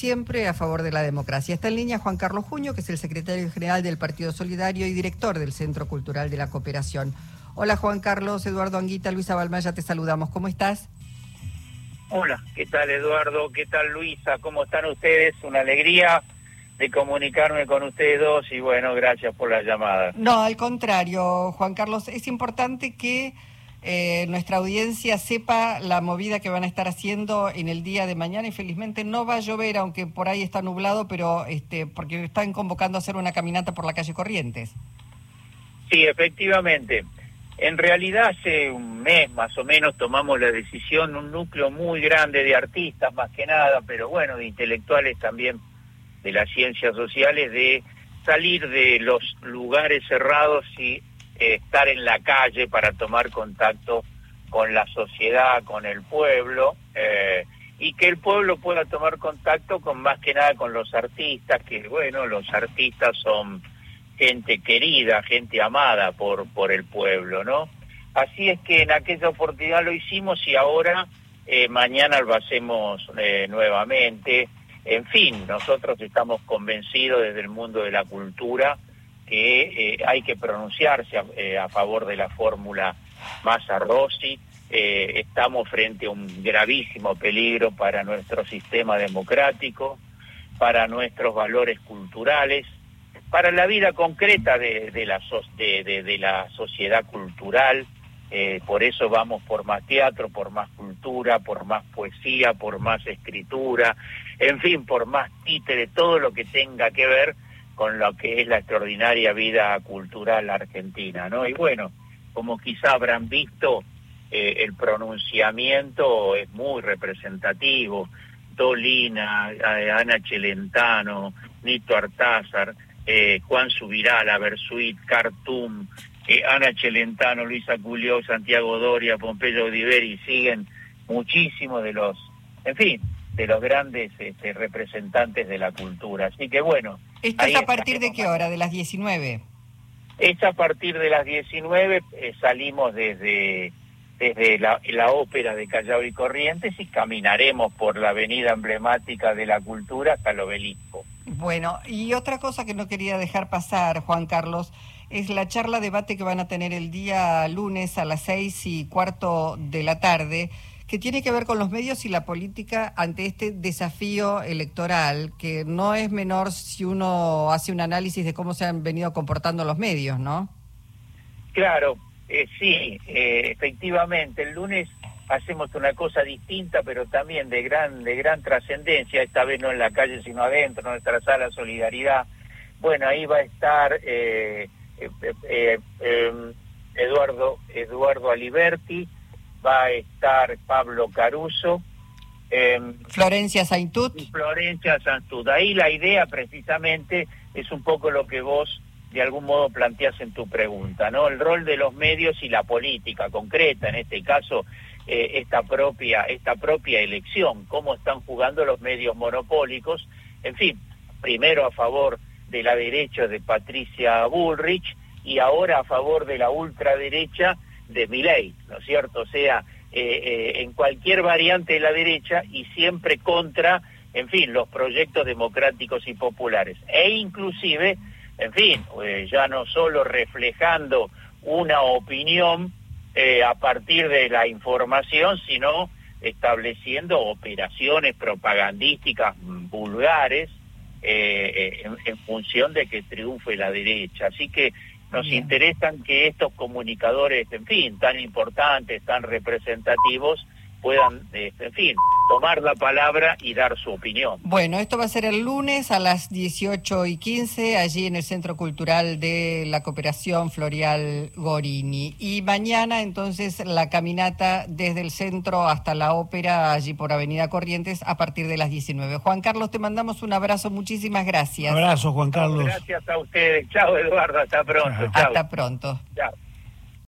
siempre a favor de la democracia. Está en línea Juan Carlos Juño, que es el secretario general del Partido Solidario y director del Centro Cultural de la Cooperación. Hola Juan Carlos, Eduardo Anguita, Luisa Balmaya, te saludamos. ¿Cómo estás? Hola, ¿qué tal Eduardo? ¿Qué tal Luisa? ¿Cómo están ustedes? Una alegría de comunicarme con ustedes dos y bueno, gracias por la llamada. No, al contrario, Juan Carlos, es importante que eh, nuestra audiencia sepa la movida que van a estar haciendo en el día de mañana y felizmente no va a llover, aunque por ahí está nublado, pero este, porque están convocando a hacer una caminata por la calle Corrientes. Sí, efectivamente. En realidad hace un mes más o menos tomamos la decisión, un núcleo muy grande de artistas más que nada, pero bueno, de intelectuales también de las ciencias sociales, de salir de los lugares cerrados y estar en la calle para tomar contacto con la sociedad, con el pueblo, eh, y que el pueblo pueda tomar contacto con más que nada con los artistas, que bueno, los artistas son gente querida, gente amada por, por el pueblo, ¿no? Así es que en aquella oportunidad lo hicimos y ahora eh, mañana lo hacemos eh, nuevamente. En fin, nosotros estamos convencidos desde el mundo de la cultura que eh, hay que pronunciarse eh, a, favor de la fórmula Massa-Rossi. Eh, estamos frente a un gravísimo peligro para nuestro sistema democrático, para nuestros valores culturales, para la vida concreta de, la, de, la sociedad cultural. por eso vamos por más teatro, por más cultura, por más poesía, por más escritura, en fin, por más títere, todo lo que tenga que ver con lo que es la extraordinaria vida cultural argentina, ¿no? Y bueno, como quizá habrán visto, eh, el pronunciamiento es muy representativo. Dolina, eh, Ana Celentano, Nito Artázar, eh, Juan Subirá, Versuit, Cartum, Ana Celentano, Luisa Culió, Santiago Doria, Pompeyo Diveri, siguen muchísimos de los, en fin, de los grandes este, representantes de la cultura. Así que bueno, ¿Esto es a partir de qué hora? ¿De las 19? Es a partir de las 19, eh, salimos desde, desde la, ópera de Callao y Corrientes y caminaremos por la avenida emblemática de la cultura hasta el obelisco. Bueno, y otra cosa que no quería dejar pasar, Juan Carlos, es la charla debate que van a tener el día lunes a las seis y cuarto de la tarde que tiene que ver con los medios y la política ante este desafío electoral, que no es menor si uno hace un análisis de cómo se han venido comportando los medios, ¿no? Claro, eh, sí, eh, efectivamente, el lunes hacemos una cosa distinta, pero también de gran, de gran trascendencia, esta vez no en la calle, sino adentro, en nuestra sala Solidaridad. Bueno, ahí va a estar eh, em, Eduardo, Eduardo Aliberti, va a estar Pablo Caruso. Em, Florencia Saintut. Florencia Saintut. Ahí la idea precisamente es un poco lo que vos de algún modo planteas en tu pregunta, ¿no? El rol de los medios y la política concreta, en este caso, eh, esta, propia, esta propia elección, cómo están jugando los medios monopólicos, en fin, primero a favor de la derecha de Patricia Bullrich y ahora a favor de la ultraderecha de mi ley, ¿no es cierto? O sea, eh, eh, en cualquier variante de la derecha y siempre contra, en fin, los proyectos democráticos y populares. E inclusive, en fin, eh, ya no solo reflejando una opinión a partir de la información, sino estableciendo operaciones propagandísticas vulgares en, en función de que triunfe la derecha. Así que nos interesan que estos comunicadores, en fin, tan importantes, tan representativos, puedan, este, en fin, tomar la palabra y dar su opinión. Bueno, esto va a ser el lunes a las 18 y 15, allí en el Centro Cultural de la Cooperación Florial Gorini. Y mañana, entonces, la caminata desde el centro hasta la ópera, allí por Avenida Corrientes, a partir de las 19. Juan Carlos, te mandamos un abrazo, muchísimas gracias. Un abrazo, Juan Carlos. Gracias a ustedes. Chao, Eduardo, hasta pronto. Hasta pronto. Chao.